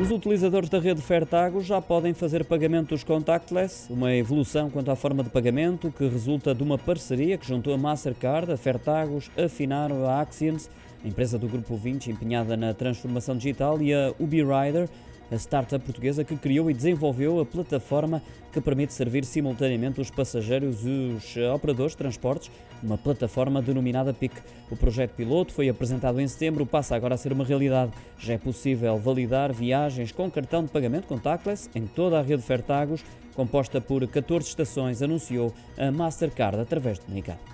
Os utilizadores da rede Fertago já podem fazer pagamentos contactless, uma evolução quanto à forma de pagamento que resulta de uma parceria que juntou a Mastercard, a Fertagos, a Finaro, a Axians, a empresa do Grupo 20 empenhada na transformação digital, e a UbiRider, a startup portuguesa que criou e desenvolveu a plataforma que permite servir simultaneamente os passageiros e os operadores de transportes, uma plataforma denominada PIC. O projeto piloto foi apresentado em setembro, passa agora a ser uma realidade. Já é possível validar viagens com cartão de pagamento contactless em toda a rede Fertagos, composta por 14 estações, anunciou a Mastercard através de comunicado.